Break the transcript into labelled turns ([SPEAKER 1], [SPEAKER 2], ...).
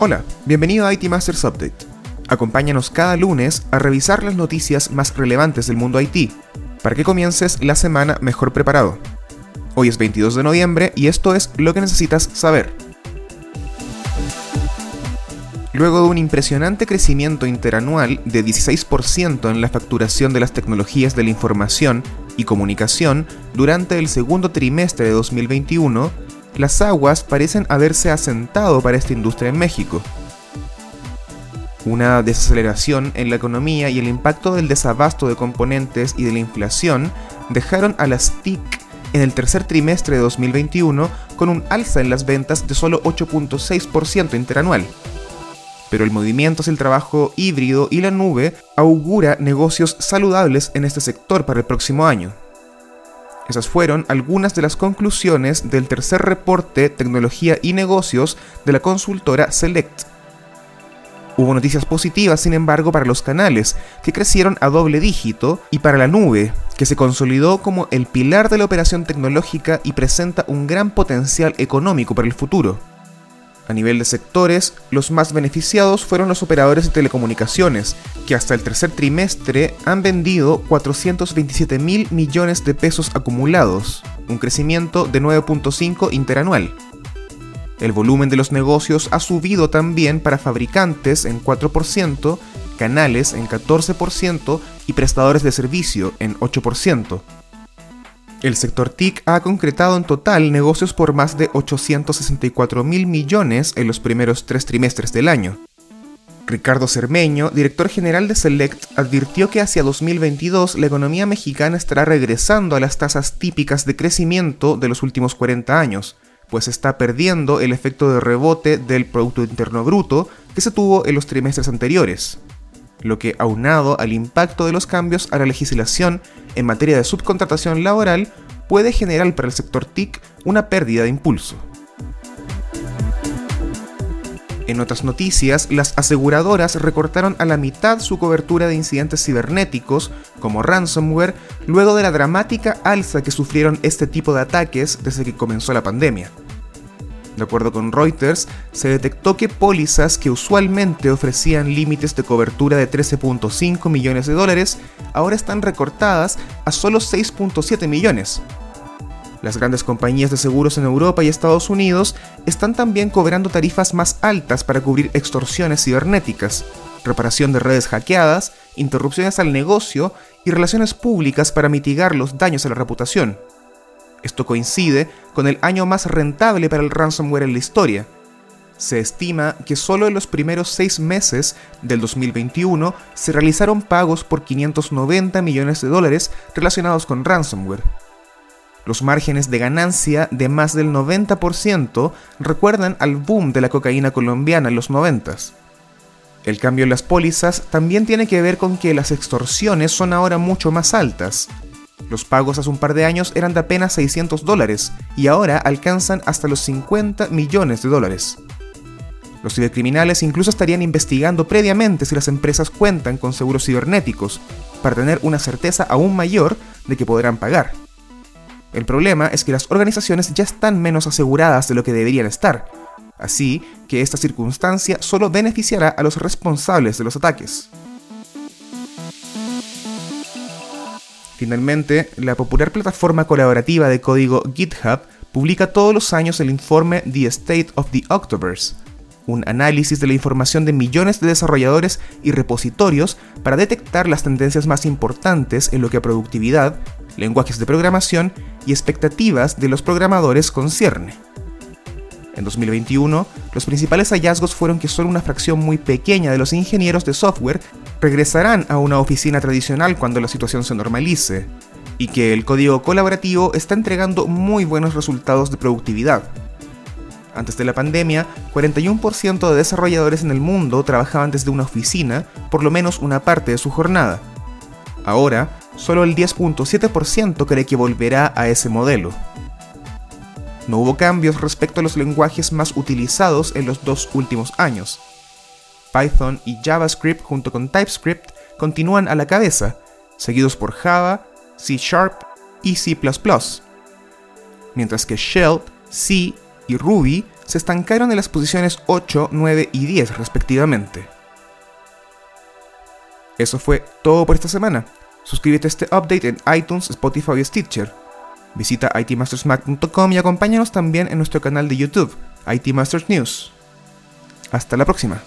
[SPEAKER 1] Hola, bienvenido a IT Masters Update. Acompáñanos cada lunes a revisar las noticias más relevantes del mundo IT, para que comiences la semana mejor preparado. Hoy es 22 de noviembre y esto es lo que necesitas saber. Luego de un impresionante crecimiento interanual de 16% en la facturación de las tecnologías de la información y comunicación durante el segundo trimestre de 2021, las aguas parecen haberse asentado para esta industria en México. Una desaceleración en la economía y el impacto del desabasto de componentes y de la inflación dejaron a las TIC en el tercer trimestre de 2021 con un alza en las ventas de solo 8.6% interanual. Pero el movimiento hacia el trabajo híbrido y la nube augura negocios saludables en este sector para el próximo año. Esas fueron algunas de las conclusiones del tercer reporte Tecnología y Negocios de la consultora Select. Hubo noticias positivas, sin embargo, para los canales, que crecieron a doble dígito, y para la nube, que se consolidó como el pilar de la operación tecnológica y presenta un gran potencial económico para el futuro. A nivel de sectores, los más beneficiados fueron los operadores de telecomunicaciones, que hasta el tercer trimestre han vendido 427 mil millones de pesos acumulados, un crecimiento de 9.5 interanual. El volumen de los negocios ha subido también para fabricantes en 4%, canales en 14% y prestadores de servicio en 8%. El sector TIC ha concretado en total negocios por más de 864 mil millones en los primeros tres trimestres del año. Ricardo Cermeño, director general de Select, advirtió que hacia 2022 la economía mexicana estará regresando a las tasas típicas de crecimiento de los últimos 40 años, pues está perdiendo el efecto de rebote del Producto Interno Bruto que se tuvo en los trimestres anteriores lo que aunado al impacto de los cambios a la legislación en materia de subcontratación laboral puede generar para el sector TIC una pérdida de impulso. En otras noticias, las aseguradoras recortaron a la mitad su cobertura de incidentes cibernéticos, como ransomware, luego de la dramática alza que sufrieron este tipo de ataques desde que comenzó la pandemia. De acuerdo con Reuters, se detectó que pólizas que usualmente ofrecían límites de cobertura de 13.5 millones de dólares ahora están recortadas a solo 6.7 millones. Las grandes compañías de seguros en Europa y Estados Unidos están también cobrando tarifas más altas para cubrir extorsiones cibernéticas, reparación de redes hackeadas, interrupciones al negocio y relaciones públicas para mitigar los daños a la reputación. Esto coincide con el año más rentable para el ransomware en la historia. Se estima que solo en los primeros seis meses del 2021 se realizaron pagos por 590 millones de dólares relacionados con ransomware. Los márgenes de ganancia de más del 90% recuerdan al boom de la cocaína colombiana en los 90. El cambio en las pólizas también tiene que ver con que las extorsiones son ahora mucho más altas, los pagos hace un par de años eran de apenas 600 dólares y ahora alcanzan hasta los 50 millones de dólares. Los cibercriminales incluso estarían investigando previamente si las empresas cuentan con seguros cibernéticos, para tener una certeza aún mayor de que podrán pagar. El problema es que las organizaciones ya están menos aseguradas de lo que deberían estar, así que esta circunstancia solo beneficiará a los responsables de los ataques. Finalmente, la popular plataforma colaborativa de código GitHub publica todos los años el informe The State of the Octoverse, un análisis de la información de millones de desarrolladores y repositorios para detectar las tendencias más importantes en lo que a productividad, lenguajes de programación y expectativas de los programadores concierne. En 2021, los principales hallazgos fueron que solo una fracción muy pequeña de los ingenieros de software regresarán a una oficina tradicional cuando la situación se normalice, y que el código colaborativo está entregando muy buenos resultados de productividad. Antes de la pandemia, 41% de desarrolladores en el mundo trabajaban desde una oficina por lo menos una parte de su jornada. Ahora, solo el 10.7% cree que volverá a ese modelo. No hubo cambios respecto a los lenguajes más utilizados en los dos últimos años. Python y JavaScript junto con TypeScript continúan a la cabeza, seguidos por Java, C Sharp y C ⁇ mientras que Shell, C y Ruby se estancaron en las posiciones 8, 9 y 10 respectivamente. Eso fue todo por esta semana. Suscríbete a este update en iTunes, Spotify y Stitcher. Visita itmastersmac.com y acompáñanos también en nuestro canal de YouTube, IT Masters News. Hasta la próxima.